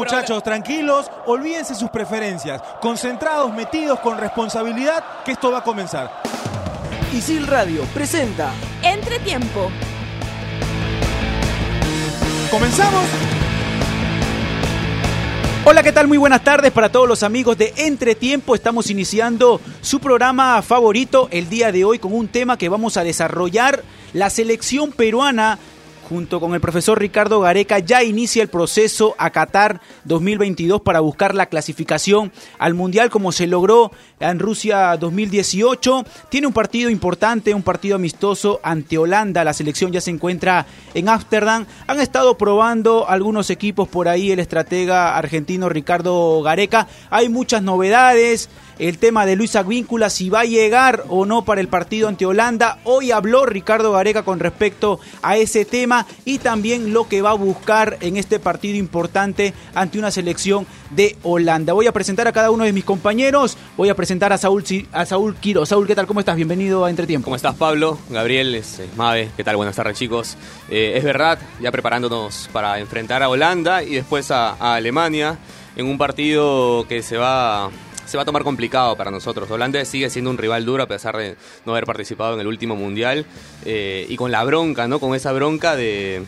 muchachos, tranquilos, olvídense sus preferencias, concentrados, metidos con responsabilidad, que esto va a comenzar. Isil Radio presenta Entretiempo. ¿Comenzamos? Hola, ¿qué tal? Muy buenas tardes para todos los amigos de Entretiempo. Estamos iniciando su programa favorito el día de hoy con un tema que vamos a desarrollar. La selección peruana junto con el profesor Ricardo Gareca, ya inicia el proceso a Qatar 2022 para buscar la clasificación al Mundial como se logró en Rusia 2018. Tiene un partido importante, un partido amistoso ante Holanda. La selección ya se encuentra en Ámsterdam. Han estado probando algunos equipos por ahí el estratega argentino Ricardo Gareca. Hay muchas novedades el tema de Luis Agvíncula, si va a llegar o no para el partido ante Holanda. Hoy habló Ricardo Gareca con respecto a ese tema y también lo que va a buscar en este partido importante ante una selección de Holanda. Voy a presentar a cada uno de mis compañeros. Voy a presentar a Saúl, a Saúl Quiro. Saúl, ¿qué tal? ¿Cómo estás? Bienvenido a Entretiempo. ¿Cómo estás, Pablo? Gabriel, es, Mave. ¿Qué tal? Buenas tardes, chicos. Eh, es verdad, ya preparándonos para enfrentar a Holanda y después a Alemania en un partido que se va se va a tomar complicado para nosotros. Holanda sigue siendo un rival duro a pesar de no haber participado en el último mundial eh, y con la bronca, ¿no? Con esa bronca de,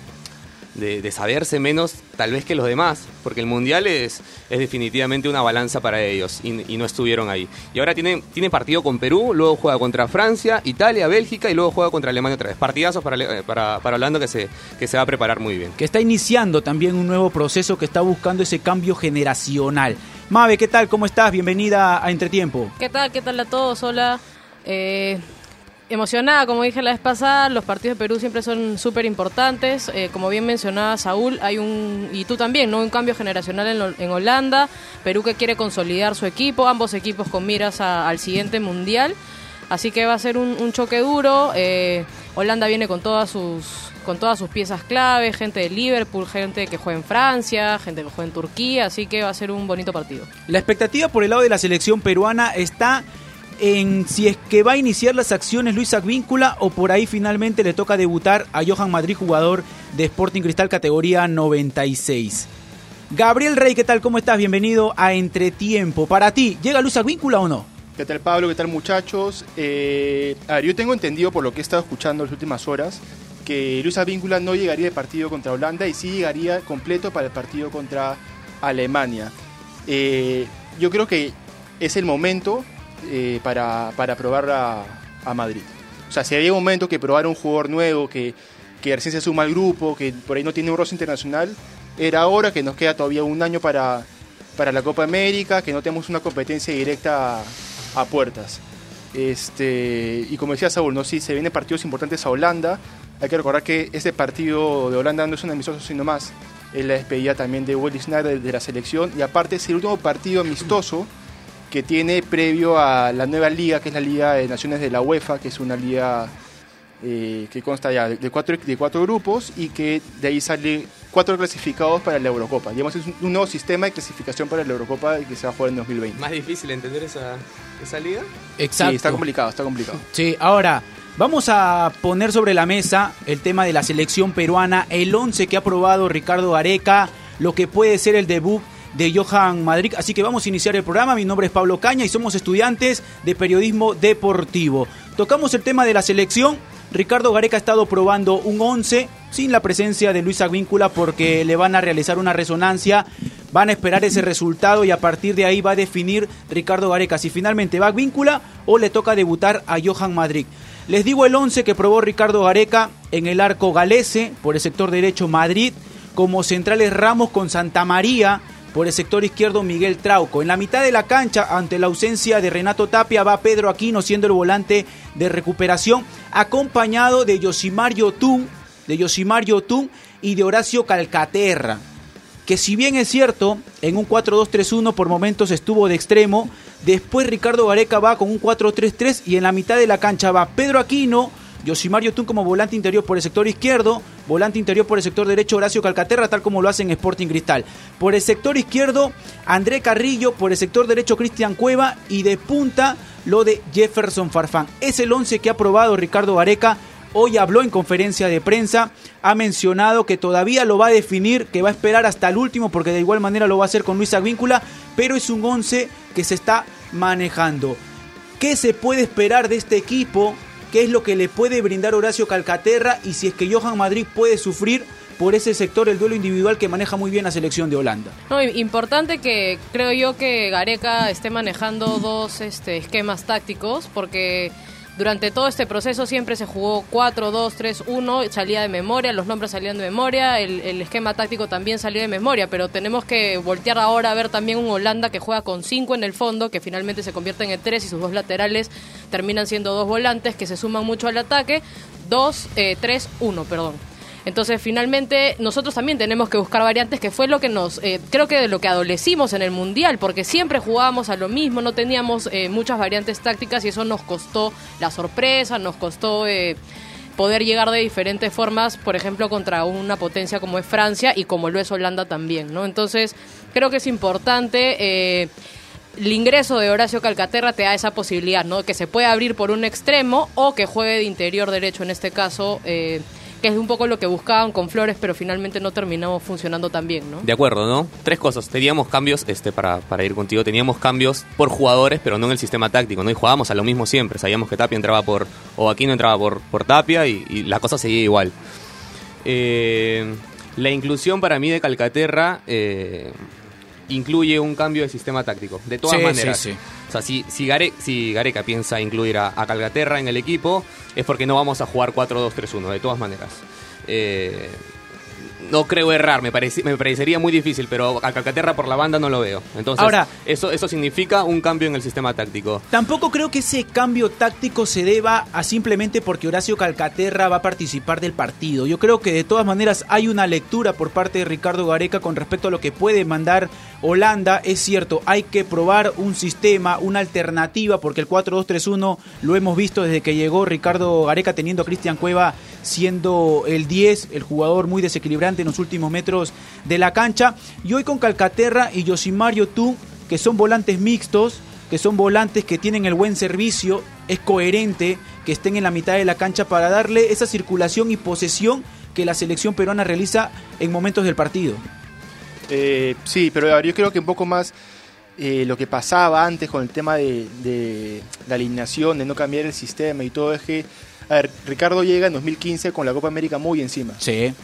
de, saberse menos tal vez que los demás, porque el Mundial es, es definitivamente una balanza para ellos y, no estuvieron ahí. Y ahora tiene, tiene partido con Perú, luego juega contra Francia, Italia, Bélgica y luego juega contra Alemania otra vez. Partidazos para, eh, para, para Holanda que se, que se va a preparar muy bien. Que está iniciando también un nuevo proceso que está buscando ese cambio generacional. Mabe, ¿qué tal? ¿Cómo estás? Bienvenida a Entretiempo. ¿Qué tal? ¿Qué tal a todos? Hola. Eh, emocionada, como dije la vez pasada, los partidos de Perú siempre son súper importantes. Eh, como bien mencionaba Saúl, hay un, y tú también, ¿no? un cambio generacional en, Holanda. Perú que quiere consolidar su equipo, ambos equipos con miras al siguiente mundial. Así que va a ser un, choque duro. Eh, Holanda viene con todas sus con todas sus piezas clave, gente de Liverpool, gente que juega en Francia, gente que juega en Turquía, así que va a ser un bonito partido. La expectativa por el lado de la selección peruana está en si es que va a iniciar las acciones Luis Agvíncula o por ahí finalmente le toca debutar a Johan Madrid, jugador de Sporting Cristal categoría 96. Gabriel Rey, ¿qué tal? ¿Cómo estás? Bienvenido a Entretiempo. Para ti, ¿llega Luis Agvíncula o no? ¿Qué tal Pablo? ¿Qué tal muchachos? Eh, a ver, yo tengo entendido por lo que he estado escuchando en las últimas horas que Luis Advíncula no llegaría de partido contra Holanda y sí llegaría completo para el partido contra Alemania. Eh, yo creo que es el momento eh, para, para, probar a, Madrid. O sea, si había un momento que probar un jugador nuevo, que, que recién se suma al grupo, que por ahí no tiene un rostro internacional, era ahora que nos queda todavía un año para, para la Copa América, que no tenemos una competencia directa a, a puertas. Este, y como decía Saúl, ¿no? sí, se vienen partidos importantes a Holanda, hay que recordar que este partido de Holanda no es un amistoso sino más. Es la despedida también de Willy Snyder de la selección y aparte es el último partido amistoso que tiene previo a la nueva liga, que es la Liga de Naciones de la UEFA, que es una liga eh, que consta ya de cuatro, de cuatro grupos y que de ahí sale cuatro clasificados para la Eurocopa. Digamos, es un nuevo sistema de clasificación para la Eurocopa que se va a jugar en 2020. ¿Más difícil entender esa, esa liga? Exacto. Sí, está complicado, está complicado. Sí, ahora, Vamos a poner sobre la mesa el tema de la selección peruana, el 11 que ha probado Ricardo Areca, lo que puede ser el debut de Johan Madrid. Así que vamos a iniciar el programa. Mi nombre es Pablo Caña y somos estudiantes de periodismo deportivo. Tocamos el tema de la selección. Ricardo Gareca ha estado probando un 11 sin la presencia de Luis Agvíncula porque le van a realizar una resonancia. Van a esperar ese resultado y a partir de ahí va a definir Ricardo Gareca si finalmente va Agvíncula o le toca debutar a Johan Madrid. Les digo el 11 que probó Ricardo Gareca en el arco galese por el sector derecho Madrid, como centrales Ramos con Santa María, por el sector izquierdo Miguel Trauco. En la mitad de la cancha, ante la ausencia de Renato Tapia, va Pedro Aquino siendo el volante de recuperación, acompañado de Yosimar Yotun, de Yosimar Yotun y de Horacio Calcaterra. Que si bien es cierto, en un 4-2-3-1 por momentos estuvo de extremo, Después Ricardo Gareca va con un 4-3-3 y en la mitad de la cancha va Pedro Aquino, Yosimario Tun como volante interior por el sector izquierdo, volante interior por el sector derecho Horacio Calcaterra, tal como lo hace en Sporting Cristal. Por el sector izquierdo, André Carrillo, por el sector derecho Cristian Cueva y de punta lo de Jefferson Farfán. Es el 11 que ha probado Ricardo Gareca hoy habló en conferencia de prensa, ha mencionado que todavía lo va a definir, que va a esperar hasta el último, porque de igual manera lo va a hacer con Luis Advíncula, pero es un 11 que se está manejando. ¿Qué se puede esperar de este equipo? ¿Qué es lo que le puede brindar Horacio Calcaterra? Y si es que Johan Madrid puede sufrir por ese sector el duelo individual que maneja muy bien la selección de Holanda. No, importante que creo yo que Gareca esté manejando dos este, esquemas tácticos porque durante todo este proceso siempre se jugó 4, 2, 3, 1, salía de memoria, los nombres salían de memoria, el, esquema táctico también salió de memoria, pero tenemos que voltear ahora a ver también un Holanda que juega con 5 en el fondo, que finalmente se convierte en 3 y sus dos laterales terminan siendo dos volantes que se suman mucho al ataque, 2, 3, 1, perdón. Entonces, finalmente, nosotros también tenemos que buscar variantes, que fue lo que nos, eh, creo que de lo que adolecimos en el Mundial, porque siempre jugábamos a lo mismo, no teníamos eh, muchas variantes tácticas y eso nos costó la sorpresa, nos costó... Eh, poder llegar de diferentes formas, por ejemplo, contra una potencia como es Francia y como lo es Holanda también, ¿no? Entonces, creo que es importante el ingreso de Horacio Calcaterra te da esa posibilidad, ¿no? Que se puede abrir por un extremo o que juegue de interior derecho, en este caso, eh, que es un poco lo que buscaban con Flores, pero finalmente no terminamos funcionando tan bien, ¿no? De acuerdo, ¿no? Tres cosas. Teníamos cambios, este, para, para ir contigo, teníamos cambios por jugadores, pero no en el sistema táctico, ¿no? Y jugábamos a lo mismo siempre. Sabíamos que Tapia entraba por, o Aquino entraba por, por Tapia y, la cosa seguía igual. Eh, la inclusión para mí de Calcaterra eh, incluye un cambio de sistema táctico, de todas maneras. Sí, sí. O sea, si, si, Gareca piensa incluir a, Calgaterra en el equipo, es porque no vamos a jugar 4-2-3-1, de todas maneras. Eh, no creo errar, me, me parecería muy difícil, pero a Calcaterra por la banda no lo veo. Entonces, Ahora, eso, eso significa un cambio en el sistema táctico. Tampoco creo que ese cambio táctico se deba a simplemente porque Horacio Calcaterra va a participar del partido. Yo creo que de todas maneras hay una lectura por parte de Ricardo Gareca con respecto a lo que puede mandar Holanda. Es cierto, hay que probar un sistema, una alternativa, porque el 4-2-3-1 lo hemos visto desde que llegó Ricardo Gareca teniendo a Cristian Cueva siendo el 10, el jugador muy desequilibrante en los últimos metros de la cancha. Y hoy con Calcaterra y Yosimario Tú, que son volantes mixtos, que son volantes que tienen el buen servicio, es coherente que estén en la mitad de la cancha para darle esa circulación y posesión que la selección peruana realiza en momentos del partido. Eh, sí, pero yo creo que un poco más eh, lo que pasaba antes con el tema de, de, la alineación, de no cambiar el sistema y todo, es que, a ver, Ricardo llega en 2015 con la Copa América muy encima. Sí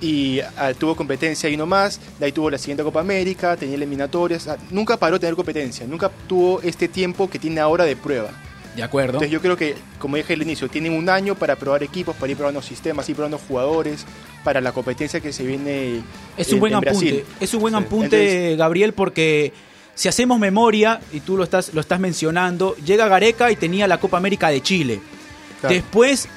y ah, tuvo competencia y no más, de ahí tuvo la siguiente Copa América, tenía eliminatorias, nunca paró de tener competencia, nunca tuvo este tiempo que tiene ahora de prueba. De acuerdo. Entonces yo creo que, como dije al inicio, tienen un año para probar equipos, para ir probando sistemas, ir probando jugadores, para la competencia que se viene es un buen apunte, Es un buen apunte, Gabriel, porque si hacemos memoria, y tú lo estás, lo estás mencionando, llega Gareca y tenía la Copa América de Chile. Después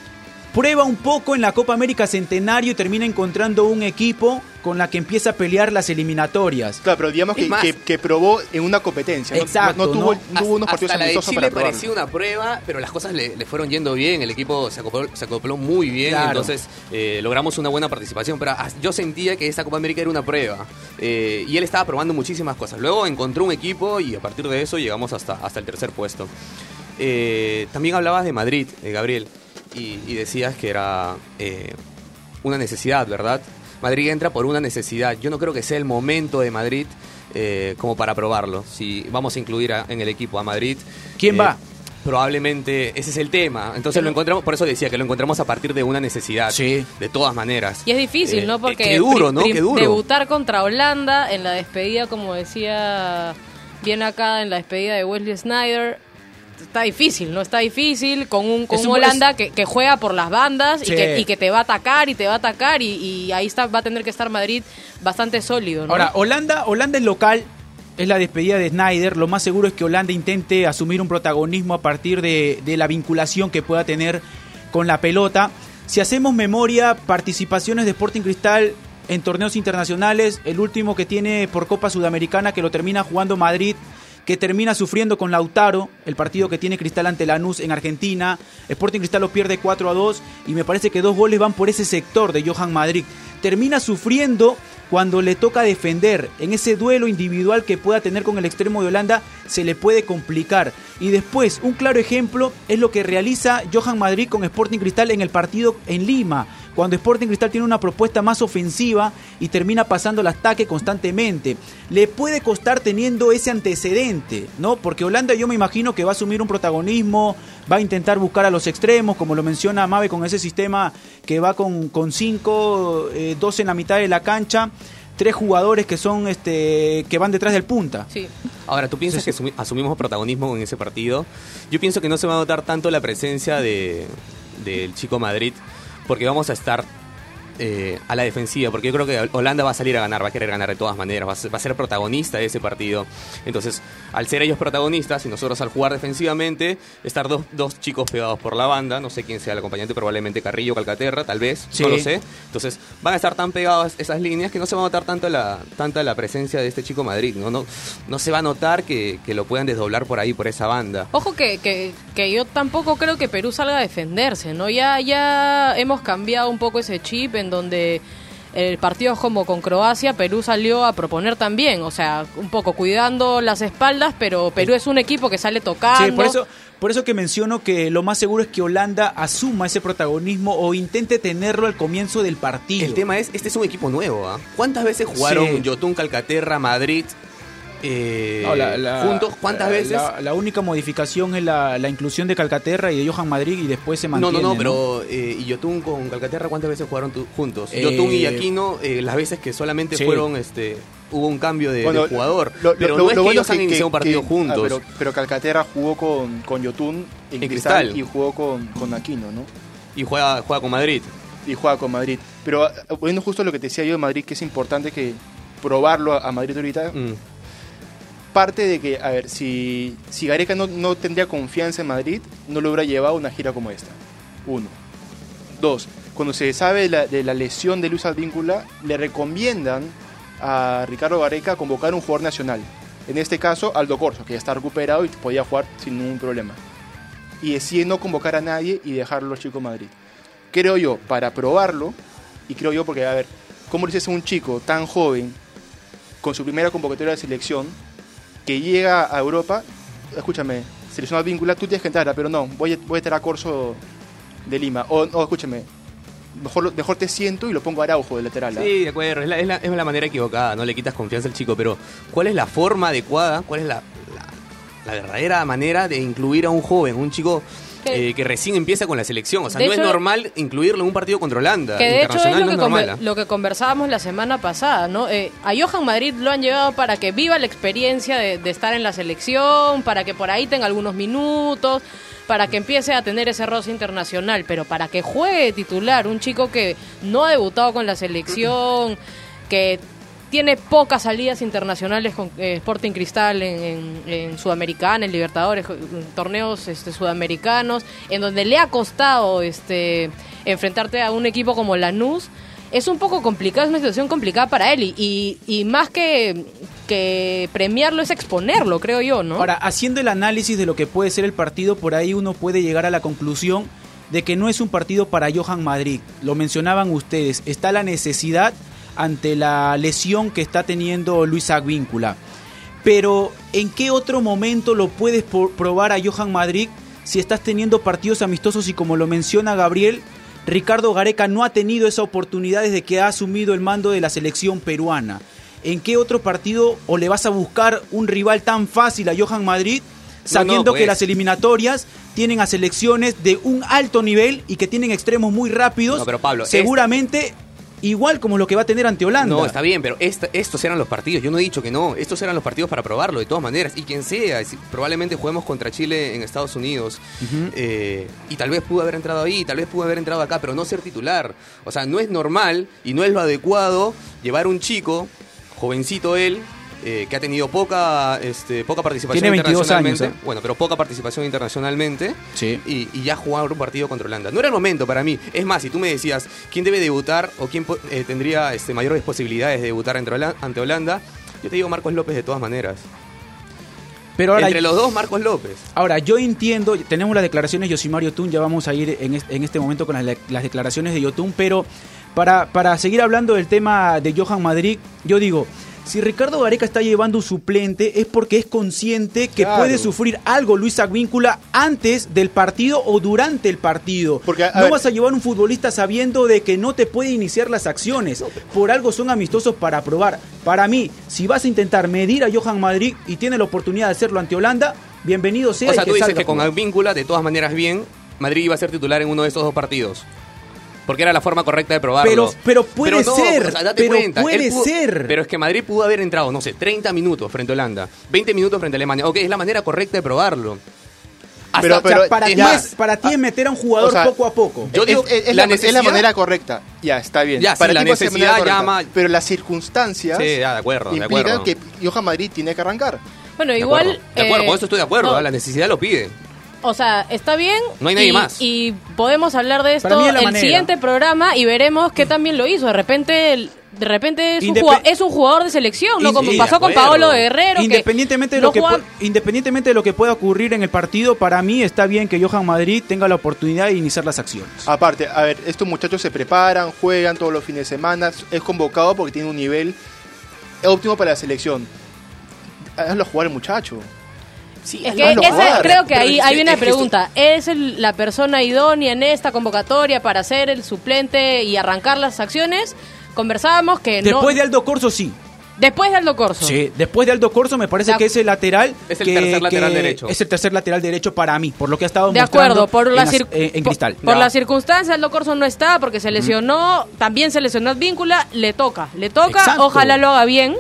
prueba un poco en la Copa América Centenario y termina encontrando un equipo con la que empieza a pelear las eliminatorias. Claro, pero digamos que, que, probó en una competencia. Exacto. No, tuvo, unos partidos hasta la de Chile parecía una prueba, pero las cosas le, fueron yendo bien. El equipo se acopló, muy bien. Entonces eh, logramos una buena participación. Pero yo sentía que esa Copa América era una prueba. Eh, y él estaba probando muchísimas cosas. Luego encontró un equipo y a partir de eso llegamos hasta, hasta el tercer puesto. Eh, también hablabas de Madrid, Gabriel y, decías que era eh, una necesidad, ¿verdad? Madrid entra por una necesidad. Yo no creo que sea el momento de Madrid eh, como para probarlo. Si vamos a incluir en el equipo a Madrid. ¿Quién va? Eh, probablemente ese es el tema. Entonces lo encontramos, por eso decía que lo encontramos a partir de una necesidad. Sí. De todas maneras. Y es difícil, ¿no? Porque qué duro, ¿no? Qué duro. debutar contra Holanda en la despedida, como decía bien acá en la despedida de Wesley Snyder, está difícil, ¿no? Está difícil con un, con Holanda que, que, juega por las bandas y, que, y, que, te va a atacar y te va a atacar y, ahí está, va a tener que estar Madrid bastante sólido, ¿no? Ahora, Holanda, Holanda es local, es la despedida de Snyder, lo más seguro es que Holanda intente asumir un protagonismo a partir de, de la vinculación que pueda tener con la pelota. Si hacemos memoria, participaciones de Sporting Cristal en torneos internacionales, el último que tiene por Copa Sudamericana que lo termina jugando Madrid que termina sufriendo con Lautaro, el partido que tiene Cristal ante Lanús en Argentina. Sporting Cristal lo pierde 4 a 2 y me parece que dos goles van por ese sector de Johan Madrid. Termina sufriendo cuando le toca defender en ese duelo individual que pueda tener con el extremo de Holanda, se le puede complicar. Y después, un claro ejemplo es lo que realiza Johan Madrid con Sporting Cristal en el partido en Lima cuando Sporting Cristal tiene una propuesta más ofensiva y termina pasando el ataque constantemente. Le puede costar teniendo ese antecedente, ¿no? Porque Holanda yo me imagino que va a asumir un protagonismo, va a intentar buscar a los extremos, como lo menciona Mave con ese sistema que va con, con cinco, eh, dos en la mitad de la cancha tres jugadores que son este que van detrás del punta. Sí. Ahora, ¿tú piensas que asumimos protagonismo en ese partido? Yo pienso que no se va a notar tanto la presencia de, del chico Madrid porque vamos a estar eh, a la defensiva, porque yo creo que Holanda va a salir a ganar, va a querer ganar de todas maneras, va a, ser, protagonista de ese partido. Entonces, al ser ellos protagonistas y nosotros al jugar defensivamente, estar dos, dos chicos pegados por la banda, no sé quién sea el acompañante, probablemente Carrillo, Calcaterra, tal vez, no lo sé. Entonces, van a estar tan pegados esas líneas que no se va a notar tanto la, tanta la presencia de este chico Madrid, ¿no? No, no se va a notar que, que lo puedan desdoblar por ahí, por esa banda. Ojo que, que, que yo tampoco creo que Perú salga a defenderse, ¿no? Ya, ya hemos cambiado un poco ese chip en donde el partido como con Croacia, Perú salió a proponer también, o sea, un poco cuidando las espaldas, pero Perú es un equipo que sale tocando. Sí, por eso, por eso que menciono que lo más seguro es que Holanda asuma ese protagonismo o intente tenerlo al comienzo del partido. El tema es, este es un equipo nuevo, ¿ah? ¿Cuántas veces jugaron Yotun, Calcaterra, Madrid, eh, juntos, ¿cuántas veces? La, única modificación es la, inclusión de Calcaterra y de Johan Madrid y después se mantiene. No, no, no, pero eh, y Yotun con Calcaterra, ¿cuántas veces jugaron juntos? Eh, Yotun y Aquino, eh, las veces que solamente fueron, este, hubo un cambio de, jugador. pero no es que ellos han iniciado un partido juntos. Ah, pero, Calcaterra jugó con, con Yotun en, Cristal, y jugó con, con Aquino, ¿no? Y juega, juega con Madrid. Y juega con Madrid. Pero poniendo justo lo que te decía yo de Madrid, que es importante que probarlo a, Madrid ahorita. Mm parte de que, a ver, si, si Gareca no, no tendría confianza en Madrid, no lo hubiera llevado a una gira como esta. Uno. Dos, cuando se sabe de la, lesión de Luis Advíncula, le recomiendan a Ricardo Gareca convocar un jugador nacional. En este caso, Aldo Corso, que ya está recuperado y podía jugar sin ningún problema. Y decide no convocar a nadie y dejarlo a los chicos Madrid. Creo yo, para probarlo, y creo yo porque, a ver, ¿cómo le dices a un chico tan joven, con su primera convocatoria de selección, que llega a Europa, escúchame, selecciona víncula, tú tienes que entrar, pero no, voy a, voy a estar a Corso de Lima. O, no, escúchame, mejor, mejor te siento y lo pongo a Araujo de lateral. ¿ah? Sí, de acuerdo, es la, es, la, manera equivocada, no le quitas confianza al chico, pero ¿cuál es la forma adecuada, cuál es la, la verdadera manera de incluir a un joven, un chico eh, que recién empieza con la selección. O sea, no es normal incluirlo en un partido contra Holanda. Que de hecho es lo, que, lo que conversábamos la semana pasada, ¿no? Eh, a Johan Madrid lo han llevado para que viva la experiencia de, estar en la selección, para que por ahí tenga algunos minutos para que empiece a tener ese roce internacional, pero para que juegue titular, un chico que no ha debutado con la selección, que tiene pocas salidas internacionales con eh, Sporting Cristal en, en, Sudamericana, en Libertadores, en torneos este, sudamericanos, en donde le ha costado este, enfrentarte a un equipo como Lanús. Es un poco complicado, es una situación complicada para él y, y, más que, que premiarlo es exponerlo, creo yo, ¿no? Ahora, haciendo el análisis de lo que puede ser el partido, por ahí uno puede llegar a la conclusión de que no es un partido para Johan Madrid. Lo mencionaban ustedes, está la necesidad ante la lesión que está teniendo Luis Agvíncula. Pero ¿en qué otro momento lo puedes probar a Johan Madrid si estás teniendo partidos amistosos y como lo menciona Gabriel, Ricardo Gareca no ha tenido esa oportunidad desde que ha asumido el mando de la selección peruana? ¿En qué otro partido o le vas a buscar un rival tan fácil a Johan Madrid sabiendo que pues. las eliminatorias tienen a selecciones de un alto nivel y que tienen extremos muy rápidos? pero Pablo, seguramente igual como lo que va a tener ante Holanda. No, está bien, pero estos eran los partidos. Yo no he dicho que no. Estos eran los partidos para probarlo, de todas maneras. Y quien sea, probablemente juguemos contra Chile en Estados Unidos. Eh, y tal vez pudo haber entrado ahí, tal vez pudo haber entrado acá, pero no ser titular. O sea, no es normal y no es lo adecuado llevar un chico, jovencito él, eh, que ha tenido poca este, poca participación internacionalmente. ¿eh? Bueno, pero poca participación internacionalmente. Sí. Y, ya jugar un partido contra Holanda. No era el momento para mí. Es más, si tú me decías quién debe debutar o quién eh, tendría este, mayores posibilidades de debutar ante Holanda, yo te digo Marcos López de todas maneras. Pero ahora, Entre los dos, Marcos López. Ahora, yo entiendo, tenemos las declaraciones de Yosimario Tun, ya vamos a ir en este, momento con las, las declaraciones de Yotun, pero para, para seguir hablando del tema de Johan Madrid, yo digo, si Ricardo Gareca está llevando un suplente es porque es consciente que Claro. puede sufrir algo Luis Advíncula antes del partido o durante el partido. Porque, no ver- vas a llevar un futbolista sabiendo de que no te puede iniciar las acciones. Por algo son amistosos para probar. Para mí, si vas a intentar medir a Johan Madrid y tiene la oportunidad de hacerlo ante Holanda, bienvenido sea. O sea, y tú dices salga que con jugar. Advíncula, de todas maneras bien, Madrid iba a ser titular en uno de estos dos partidos. Porque era la forma correcta de probarlo. Pero- pero puede no, ser, o sea, date pero cuenta, puede pudo- ser. Pero es que Madrid pudo haber entrado, no sé, 30 minutos frente a Holanda, 20 minutos frente a Alemania. Ok, es la manera correcta de probarlo. Hasta- Pero- O sea, para, es ti es, para ti es meter a un jugador o sea, poco a poco. Yo Es- digo, es, es la la, es la manera correcta. Ya, está bien. Ya, sí, Para la necesidad manera correcta, llama- Pero las circunstancias Sí, ya, de acuerdo, de implican acuerdo. que Johan Madrid tiene que arrancar. Bueno, De igual. de acuerdo, eh, con eso estoy de acuerdo, no, ¿eh? la necesidad lo pide. O sea, está bien. No hay nadie y, más. Y podemos hablar de esto es el manera. siguiente programa y veremos qué también lo hizo. De repente, el- de repente es, un Indep- jugador, es un jugador de selección, ¿no? Como pasó con. Paolo Guerrero. que Independientemente de, no lo que juega- independientemente de lo que pueda ocurrir en el partido, para mí está bien que Johan Madrid tenga la oportunidad de iniciar las acciones. Aparte, a ver, estos muchachos se preparan, juegan todos los fines de semana, es convocado porque tiene un nivel óptimo para la selección. Hazlo jugar el muchacho. Sí, Es que jugar. creo que ahí, la que esto- pregunta. ¿Es el- la persona idónea en esta convocatoria para ser el suplente y arrancar las acciones? Conversábamos que no... Después de Aldo Corso, sí. Después de Aldo Corso. Sí, después de Aldo Corso me parece que es el lateral. Es el que- tercer lateral que derecho. Es el tercer lateral derecho para mí, por lo que ha estado De mostrando acuerdo, por en, la las- cir- eh, en por- cristal. Por Ya. las circunstancias, Aldo Corso no está porque se lesionó, también se lesionó Advíncula, le toca, le toca, Exacto. ojalá lo haga bien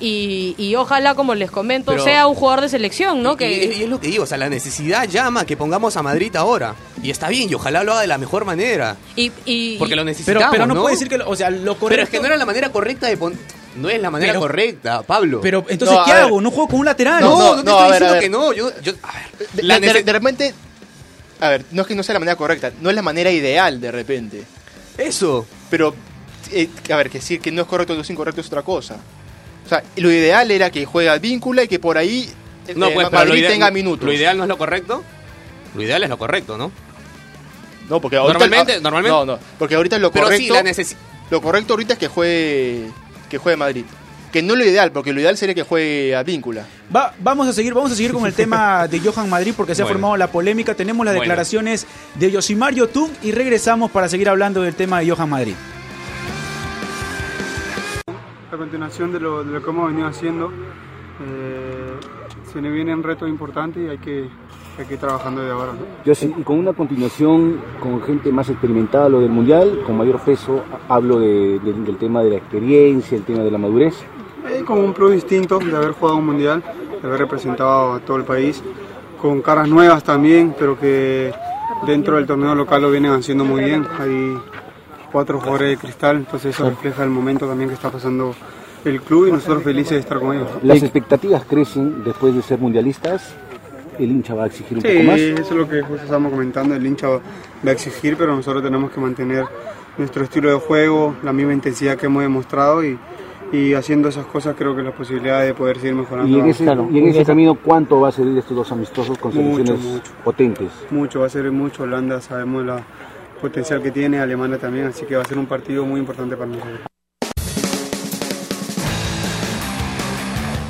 y, y ojalá, como les comento, Pero- sea un jugador de selección, ¿no? Y- Que y, es lo que digo, o sea, la necesidad llama a que pongamos a Madrid ahora. Y está bien, y ojalá lo haga de la mejor manera. y, y- Porque lo necesitamos, pero no, ¿no? puede decir que, lo- o sea, lo correcto. Pero es que no era la manera correcta de poner... No es la manera Pero- correcta, Pablo. Pero entonces, No, ¿qué ver. hago? No juego con un lateral. no, No, no, te no, a estoy ver, diciendo que no. Yo, yo, a ver, De, la de- de repente, a ver, no es que no sea la manera correcta, no es la manera ideal de repente. Eso. Pero, eh, a ver, que decir que no es correcto o no es incorrecto es otra cosa. O sea, lo ideal era que juegue al víncula y que por ahí eh, No, pues, Madrid tenga minutos. Lo ideal no es lo correcto. Lo ideal es lo correcto, ¿no? No, porque ahorita, Normalmente- ah, normalmente- No, no, porque ahorita lo Pero correcto, sí, la lo correcto ahorita es que juegue que juegue Madrid. Que no es lo ideal, porque lo ideal sería que juegue a víncula. Va- vamos a seguir, vamos a seguir con el tema de Johan Madrid porque se ha formado la polémica. Tenemos las Bueno. declaraciones de Yosimar Yotun y regresamos para seguir hablando del tema de Johan Madrid. A continuación de lo, de lo que hemos venido haciendo. eh, se nos vienen retos importantes y hay que, hay que ir trabajando de ahora. ¿no? Yo sí, y con una continuación con gente más experimentada lo del mundial, con mayor peso, hablo de- de- del tema de la experiencia, el tema de la madurez. Eh, como un plus distinto de haber jugado un mundial, de haber representado a todo el país, con caras nuevas también, pero que dentro del torneo local lo vienen haciendo muy bien. Hay cuatro jugadores de cristal, entonces eso refleja el momento también que está pasando el club y nosotros felices de estar con ellos. Las expectativas crecen después de ser mundialistas, el hincha va a exigir un Sí, poco más. eso es lo que justo estábamos comentando, el hincha va va a exigir, pero nosotros tenemos que mantener nuestro estilo de juego, la misma intensidad que hemos demostrado y, y haciendo esas cosas creo que la posibilidad de poder seguir mejorando. Y en ese, Claro, y en ese camino, ¿cuánto va a servir estos dos amistosos con Mucho, Mucho, selecciones mucho. potentes? Mucho, va a ser mucho, Holanda sabemos la potencial que tiene, Alemania también, así que va a ser un partido muy importante para nosotros.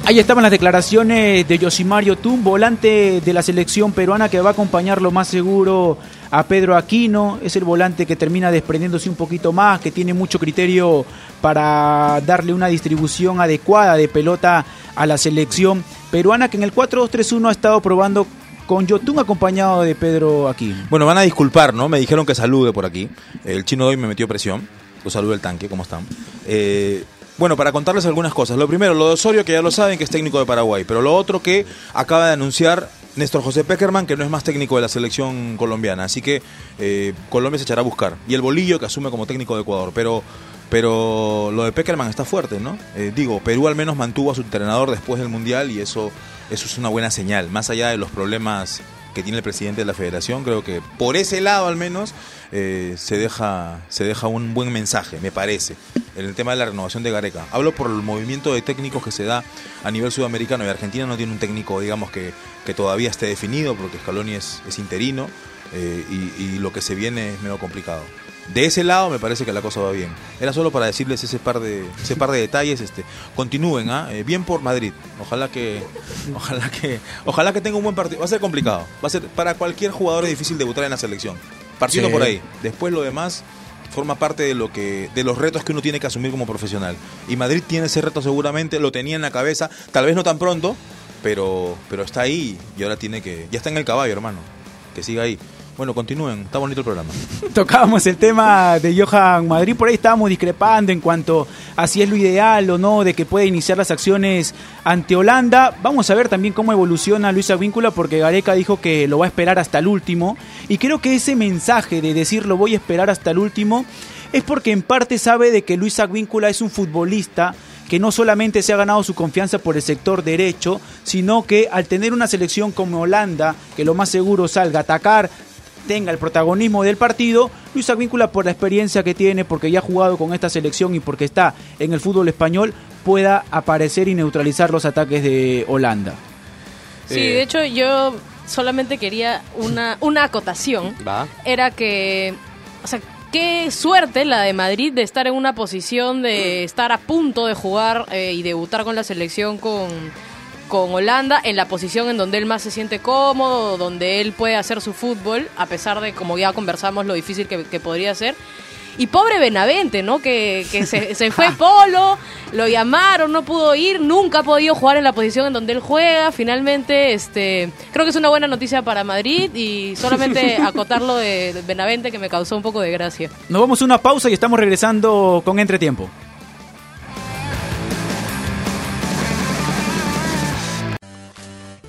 Ahí estaban las declaraciones de Yosimar Yotun, volante de la selección peruana que va a acompañar lo más seguro a Pedro Aquino. Es el volante que termina desprendiéndose un poquito más, que tiene mucho criterio para darle una distribución adecuada de pelota a la selección peruana que en el 4-2-3-1 ha estado probando con Yotun acompañado de Pedro Aquino. Bueno, van a disculpar, ¿no? Me dijeron que salude por aquí. El chino de hoy me metió presión. Saludo el tanque, ¿cómo están? Eh, bueno, para contarles algunas cosas. Lo primero, lo de Osorio, que ya lo saben, que es técnico de Paraguay. Pero lo otro que acaba de anunciar Néstor José Peckerman, que no es más técnico de la selección colombiana. Así que eh, Colombia se echará a buscar. Y el Bolillo, que asume como técnico de Ecuador. Pero, pero lo de Peckerman está fuerte, ¿no? Eh, digo, Perú al menos mantuvo a su entrenador después del Mundial y eso, eso es una buena señal. Más allá de los problemas que tiene el presidente de la federación, creo que por ese lado al menos eh, se, deja, se deja un buen mensaje, me parece, en el tema de la renovación de Gareca. Hablo por el movimiento de técnicos que se da a nivel sudamericano y Argentina no tiene un técnico, digamos, que, que todavía esté definido, porque Scaloni es, es interino eh, y, y lo que se viene es medio complicado. De ese lado me parece que la cosa va bien. Era solo para decirles ese par de, ese par de detalles. Este, continúen, ¿ah? Eh, bien por Madrid. Ojalá que, ojalá que, ojalá que tenga un buen partido. Va a ser complicado. Va a ser para cualquier jugador es difícil debutar en la selección. Partiendo Sí. por ahí. Después lo demás forma parte de lo que de los retos que uno tiene que asumir como profesional. Y Madrid tiene ese reto seguramente, lo tenía en la cabeza, tal vez no tan pronto, pero pero está ahí y ahora tiene que ya está en el caballo, hermano. Que siga ahí. Bueno, continúen, está bonito el programa. Tocábamos el tema de Johan Madrid, por ahí estábamos discrepando en cuanto a si es lo ideal o no de que pueda iniciar las acciones ante Holanda. Vamos a ver también cómo evoluciona Luis Advíncula porque Gareca dijo que lo va a esperar hasta el último y creo que ese mensaje de decir lo voy a esperar hasta el último es porque en parte sabe de que Luis Advíncula es un futbolista que no solamente se ha ganado su confianza por el sector derecho, sino que al tener una selección como Holanda, que lo más seguro salga a atacar, tenga el protagonismo del partido, Luis Advíncula por la experiencia que tiene, porque ya ha jugado con esta selección y porque está en el fútbol español, pueda aparecer y neutralizar los ataques de Holanda. Sí, Eh, de hecho yo solamente quería una, una acotación. Va. Era que, o sea, qué suerte la de Madrid de estar en una posición de estar a punto de jugar eh, y debutar con la selección con, con Holanda en la posición en donde él más se siente cómodo, donde él puede hacer su fútbol, a pesar de, como ya conversamos, lo difícil que, que podría ser. Y pobre Benavente, ¿no? Que, que se, se fue Polo, lo llamaron, no pudo ir, nunca ha podido jugar en la posición en donde él juega. Finalmente, este, creo que es una buena noticia para Madrid y solamente acotarlo de, de Benavente que me causó un poco de gracia. Nos vamos a una pausa y estamos regresando con Entretiempo.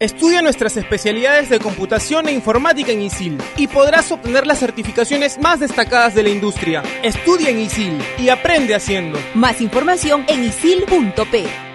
Estudia nuestras especialidades de computación e informática en ISIL y podrás obtener las certificaciones más destacadas de la industria. Estudia en ISIL y aprende haciendo. Más información en isil.p.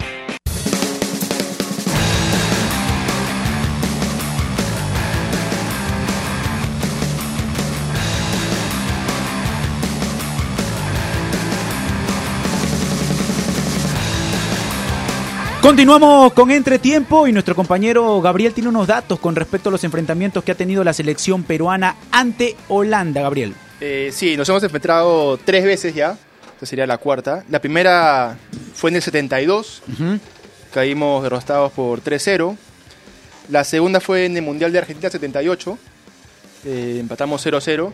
Continuamos con Entretiempo y nuestro compañero Gabriel tiene unos datos con respecto a los enfrentamientos que ha tenido la selección peruana ante Holanda, Gabriel. Eh, sí, nos hemos enfrentado tres veces ya. Esta sería la cuarta. La primera fue en el 72. Caímos derrotados por 3-0. La segunda fue en el Mundial de Argentina 78. Eh, empatamos 0-0.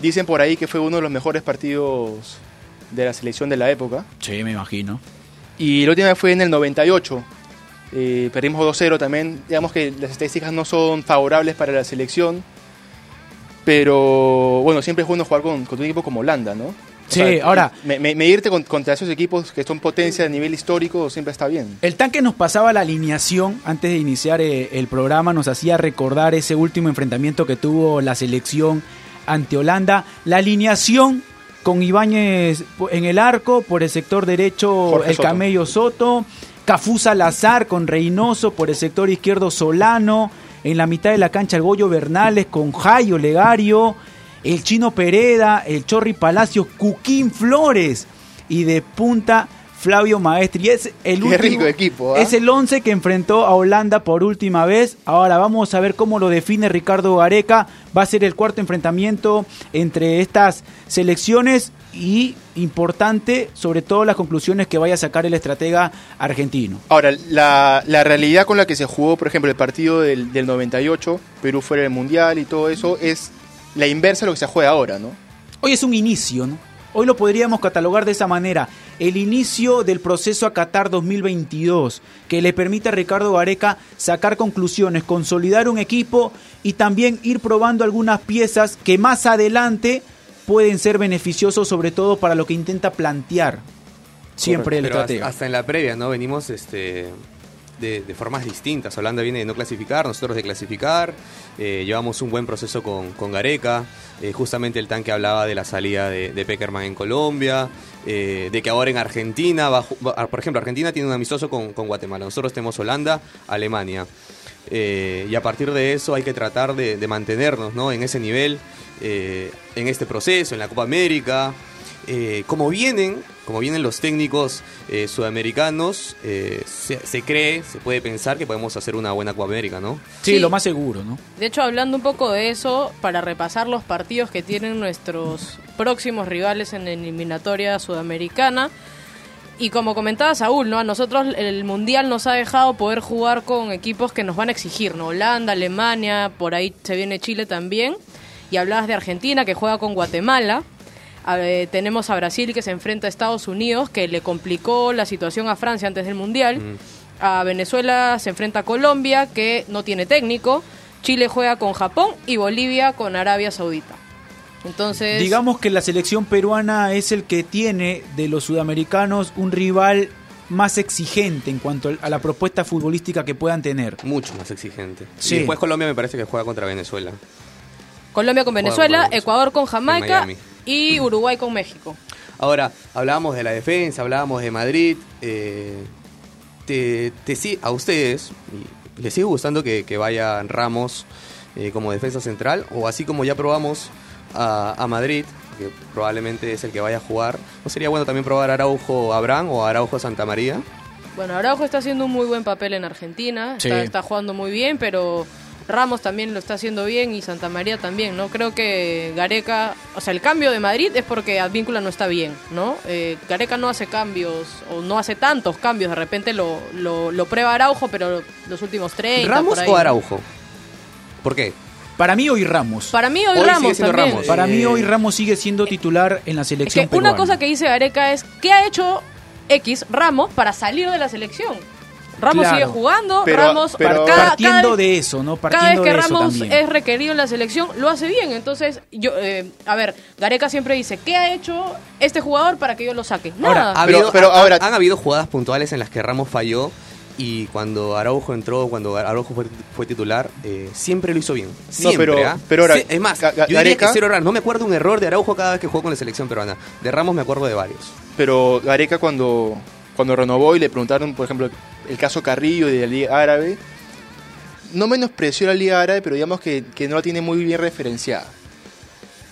Dicen por ahí que fue uno de los mejores partidos de la selección de la época. Sí, me imagino. Y la última fue en el 98. Eh, perdimos 2-0 también. Digamos que las estadísticas no son favorables para la selección. Pero bueno, siempre es bueno jugar con, con un equipo como Holanda, ¿no? O Sí, ahora- me- me- Medirte con- contra esos equipos que son potencia a nivel histórico siempre está bien. El tanque nos pasaba la alineación antes de iniciar eh, el programa, nos hacía recordar ese último enfrentamiento que tuvo la selección ante Holanda. La alineación con Ibáñez en el arco, por el sector derecho Jorge el Soto. Camello Soto, Cafú Salazar con Reynoso, por el sector izquierdo Solano, en la mitad de la cancha el Goyo Bernales con Jairo Legario, el Chino Pereda, el Chorri Palacio, Cuquín Flores y de punta Flavio Maestri. Es el Qué último- rico equipo, ¿ah? Es el 11 que enfrentó a Holanda por última vez. Ahora vamos a ver cómo lo define Ricardo Gareca. Va a ser el cuarto enfrentamiento entre estas selecciones y importante, sobre todo las conclusiones que vaya a sacar el estratega argentino. Ahora, la, la realidad con la que se jugó, por ejemplo, el partido del, del 98, Perú fuera del Mundial y todo eso, es la inversa de lo que se juega ahora, ¿no? Hoy es un inicio, ¿no? Hoy lo podríamos catalogar de esa manera. El inicio del proceso a Qatar 2022, que le permite a Ricardo Gareca sacar conclusiones, consolidar un equipo y también ir probando algunas piezas que más adelante pueden ser beneficiosos, sobre todo para lo que intenta plantear siempre el Pero hasta-. Hasta en la previa, ¿no? Venimos este, de, formas distintas. Holanda viene de no clasificar, nosotros de clasificar. Eh, llevamos un buen proceso con, con Gareca. Eh, justamente el tanque hablaba de la salida de, Peckerman en Colombia. eh, de que ahora en Argentina, va a ju- va- por ejemplo, Argentina tiene un amistoso con, con Guatemala. Nosotros tenemos Holanda, Alemania. y a partir de eso hay que tratar de, de mantenernos ¿no? en ese nivel, en este proceso, en la Copa América. Eh, como vienen, como vienen los técnicos eh, sudamericanos, eh, se, se cree, se puede pensar que podemos hacer una buena Copa América, ¿no? Sí, Sí. lo más seguro, ¿no? De hecho, hablando un poco de eso, para repasar los partidos que tienen nuestros próximos rivales en la eliminatoria sudamericana. Y como comentaba Saúl, ¿no? A nosotros el Mundial nos ha dejado poder jugar con equipos que nos van a exigir, ¿no? Holanda, Alemania, por ahí se viene Chile también. Y hablabas de Argentina, que juega con Guatemala. Ver, tenemos a Brasil, que se enfrenta a Estados Unidos, que le complicó la situación a Francia antes del Mundial. A Venezuela se enfrenta a Colombia, que no tiene técnico. Chile juega con Japón y Bolivia con Arabia Saudita. Entonces, Digamos que la selección peruana es el que tiene de los sudamericanos un rival más exigente en cuanto a la propuesta futbolística que puedan tener. Mucho más exigente. Sí. Y después Colombia me parece que juega contra Venezuela. Colombia con Venezuela, con- Ecuador con en Jamaica Miami. Y Uruguay con México. Ahora, hablábamos de la defensa, hablábamos de Madrid. eh, te, te a ustedes, y ¿les sigue gustando que, que vaya Ramos eh, como defensa central? O así como ya probamos a, a Madrid, que probablemente es el que vaya a jugar, ¿no sería bueno también probar a Araujo Abraham o a Araujo Santa María? Bueno, Araujo está haciendo un muy buen papel en Argentina, Sí. está, está jugando muy bien, pero Ramos también lo está haciendo bien y Santa María también, ¿no? Creo que Gareca, o sea, el cambio de Madrid es porque Advíncula no está bien, ¿no? Eh, Gareca no hace cambios o no hace tantos cambios, de repente lo, lo, lo prueba Araujo, pero los últimos 30 ¿Ramos por ahí, o. Araujo? ¿Por qué? Para mí hoy Ramos. Para mí hoy, Hoy Ramos también. Para mí Eh, hoy Ramos sigue siendo titular en la Es selección que una peruana. cosa que dice Gareca es, ¿qué ha hecho X Ramos para salir de la selección? Ramos Claro. sigue jugando, Pero- Ramos pero- cada- partiendo cada vez- de eso, ¿no? Cada vez que de Ramos es requerido en la selección, lo hace bien. Entonces, yo, eh, a ver, Gareca siempre dice, ¿qué ha hecho este jugador para que yo lo saque? Nada. Ha Pero- habido- pero ha- ahora- han habido jugadas puntuales en las que Ramos falló y cuando Araujo entró, cuando Araujo fue, fue titular, eh, siempre lo hizo bien. Siempre, pero- ¿ah? pero ahora, Sí, es más, yo diría que Gareca- cero. No me acuerdo un error de Araujo cada vez que jugó con la selección peruana. De Ramos me acuerdo de varios. Pero Gareca cuando, cuando renovó y le preguntaron, por ejemplo, el caso Carrillo de la Liga Árabe, no menospreció la Liga Árabe, pero digamos que, que no la tiene muy bien referenciada.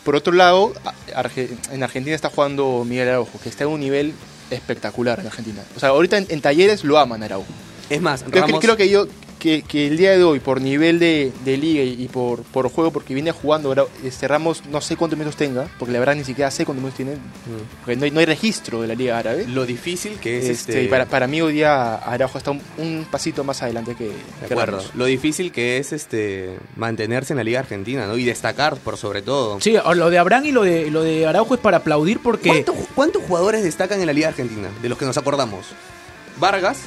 Por otro lado, Arge- en Argentina está jugando Miguel Araujo, que está en un nivel espectacular en Argentina. O sea, ahorita en, en talleres lo aman Araujo. Es más, Creo, que, Ramos- creo que yo que, que el día de hoy, por nivel de, de liga y, y por, por juego, porque viene jugando, Ara- este Ramos no sé cuántos minutos tenga, porque la verdad ni siquiera sé cuántos minutos tiene, porque no hay, no hay registro de la liga árabe. Lo difícil que es Este, este. para, para mí hoy día Araujo está un, un pasito más adelante que, De que acuerdo. Ramos. Lo difícil que es este mantenerse en la Liga Argentina, ¿no? Y destacar por sobre todo. Sí, lo de Abraham y lo de, lo de Araujo es para aplaudir porque... ¿Cuántos, cuántos jugadores destacan en la Liga Argentina? De los que nos acordamos. Vargas,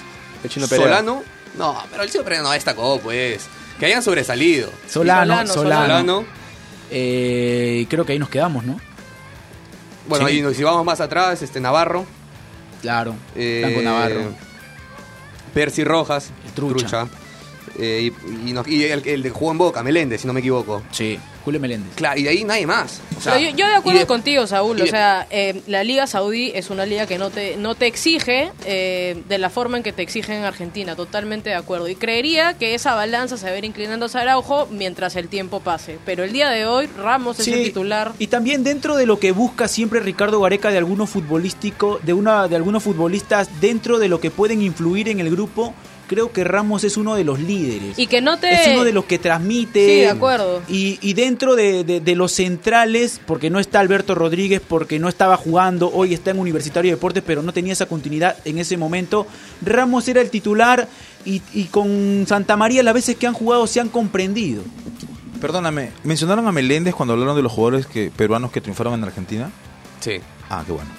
El Chino Pereira. Solano. No, pero el Chino Pereira no destacó, pues. Que hayan sobresalido. Solano, Solano, Solano. Solano. Eh, y creo que ahí nos quedamos, ¿no? Bueno, Sí. y nos- si vamos más atrás, este Navarro. Claro. eh, Franco Navarro. Percy Rojas. El Trucha. Eh, y, y nos- y el, el de jugó en Boca, Meléndez, si no me equivoco. Sí, Julio Meléndez. Claro, y de ahí nadie más. O sea, Pero yo, yo de acuerdo y contigo, Saúl. y O de- sea, eh, la Liga Saudí es una liga que no te, no te exige eh, de la forma en que te exige en Argentina. Totalmente de acuerdo. Y creería que esa balanza se va a ir inclinando hacia Araujo mientras el tiempo pase. Pero el día de hoy, Ramos es el titular. Y también dentro de lo que busca siempre Ricardo Gareca de algunos futbolístico, de una de algunos futbolistas dentro de lo que pueden influir en el grupo, creo que Ramos es uno de los líderes. Y que no te... Es uno de los que transmite. Sí, de acuerdo. Y, y dentro de, de- de los centrales, porque no está Alberto Rodríguez, porque no estaba jugando, hoy está en Universitario de Deportes, pero no tenía esa continuidad en ese momento. Ramos era el titular y, y con Santa María las veces que han jugado se han comprendido. Perdóname, ¿mencionaron a Meléndez cuando hablaron de los jugadores que, peruanos que triunfaron en Argentina? Sí. Ah, qué bueno.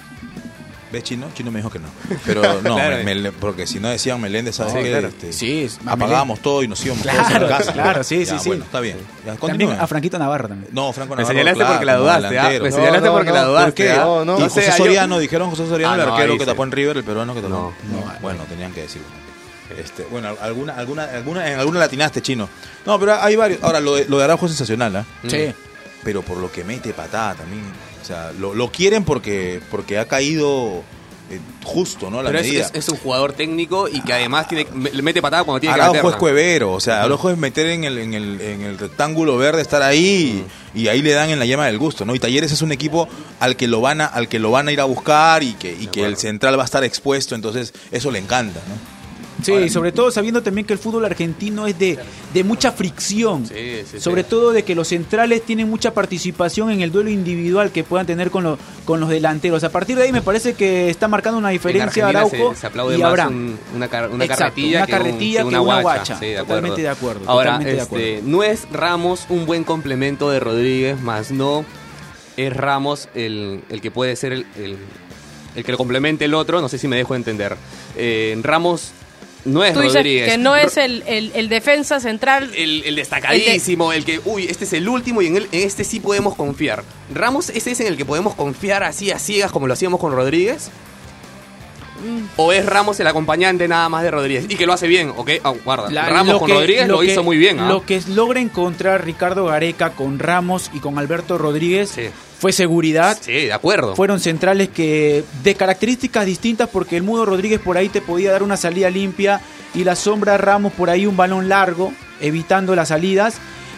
¿Ves Chino? Chino me dijo que no. Pero no, Claro. me- me- porque si no decían Meléndez, ¿sabes Sí, qué? claro. Este, Sí, apagábamos todo y nos íbamos todos a Claro, la casa. claro, sí, Ya, sí, sí. Bueno, está bien. Ya, También a Franquito Navarro también. No, Franco Me Navarro, señalaste claro, porque la dudaste, ¿ah? Me señalaste porque la dudaste. ¿Por qué? ¿ah? No, no. y No sé, José Soriano, dijeron José Soriano, Ah, el no, arquero que tapó en River, el peruano que tapó. No, bueno, tenían que decirlo. Este, bueno, alguna, alguna, alguna, en alguna latinaste, chino. No, pero hay varios. Ahora, lo de, lo de Araujo es sensacional, ¿ah? Sí. Pero por lo que mete patada también. O sea, lo, lo quieren porque, porque ha caído eh, justo, ¿no? La Pero es, medida. es- es un jugador técnico y que además tiene, le mete patada cuando tiene Araujo que es meterla. cuevero, o sea, Araujo es meter en el, en el, en el rectángulo verde, estar ahí y, y ahí le dan en la llama del gusto, ¿no? Y Talleres es un equipo al que lo van a, al que lo van a ir a buscar y que, y que el central va a estar expuesto, entonces eso le encanta, ¿no? Sí, sobre todo sabiendo también que el fútbol argentino es de, de mucha fricción. Sí, sí, sobre sí. todo de que los centrales tienen mucha participación en el duelo individual que puedan tener con, los con los delanteros. A partir de ahí me parece que está marcando una En diferencia Araujo se, se aplaude y más Abraham. un- una, car- una Exacto, carretilla, una que carretilla que que una una guacha. de Totalmente de acuerdo, Ahora, totalmente de este, acuerdo. no es Ramos un buen complemento de Rodríguez, más no es Ramos el, el que puede ser el, el, el que lo complemente el otro. No sé si me dejo entender. Eh, Ramos no es Tú dices Rodríguez. que no es el, el- el defensa central. El, el destacadísimo, el, que, uy, este es el último y en, él- en este sí podemos confiar. ¿Ramos ese es en el que podemos confiar así a ciegas como lo hacíamos con Rodríguez? Mm. ¿O es Ramos el acompañante nada más de Rodríguez? Y que lo hace bien, ¿ok? Ah, guarda. La- Ramos con que- Rodríguez lo, que- hizo muy bien. ¿ah? Lo que logra encontrar Ricardo Gareca con Ramos y con Alberto Rodríguez Sí. fue seguridad. Sí, de acuerdo. Fueron centrales que de características distintas porque el Mudo Rodríguez por ahí te podía dar una salida limpia y la sombra Ramos por ahí un balón largo evitando las salidas.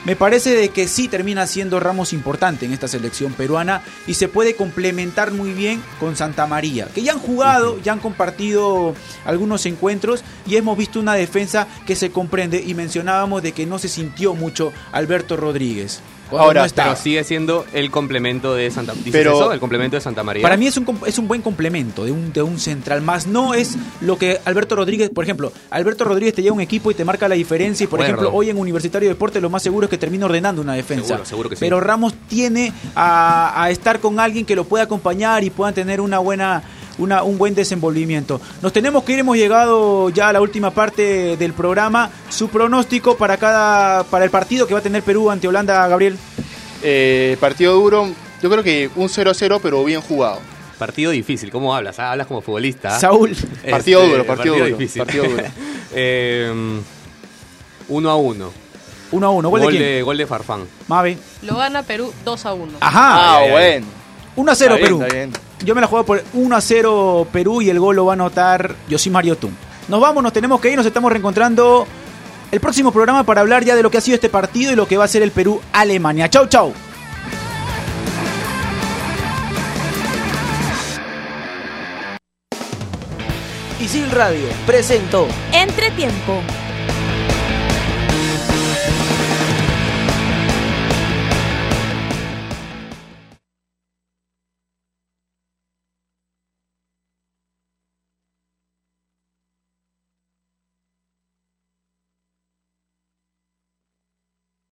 Me parece de que sí termina siendo Ramos importante en esta selección peruana y se puede complementar muy bien con Santa María, que ya han jugado, ya han compartido algunos encuentros y hemos visto una defensa que se comprende y mencionábamos de que no se sintió mucho Alberto Rodríguez. Ahora, no. Pero sigue siendo el complemento de Santa ¿dices Pero- eso? El complemento de Santa María. Para mí es un, es un buen complemento de un, de un central, más no es lo que Alberto Rodríguez, por ejemplo, Alberto Rodríguez te lleva un equipo y te marca la diferencia y por Acuerdo. ejemplo hoy en Universitario de Deportes lo más seguro es que termine ordenando una defensa. Seguro, seguro que sí. Pero Ramos tiene a, a estar con alguien que lo pueda acompañar y puedan tener una buena... Una, un buen desenvolvimiento. Nos tenemos que ir, hemos llegado ya a la última parte del programa. Su pronóstico para cada para el partido que va a tener Perú ante Holanda, Gabriel. Eh, partido duro, yo creo que un 0-0, pero bien jugado. Partido difícil, ¿cómo hablas? Ah, Hablas como futbolista. Saúl. Este, Partido duro, partido duro, difícil. partido duro. Eh, uno a uno. Uno a uno. ¿Gol, de quién? de, gol de Farfán. Mabe. Lo gana Perú 2 a 1. Ajá. Ah, bueno. 1 a 0 Está bien, Perú. está bien. Yo me la juego por 1 a 0 Perú y el gol lo va a anotar Yosimar Yotun. Nos vamos, nos tenemos que ir, nos estamos reencontrando el próximo programa para hablar ya de lo que ha sido este partido y lo que va a ser el Perú-Alemania. Chau, chau. Isil Radio presentó Entretiempo.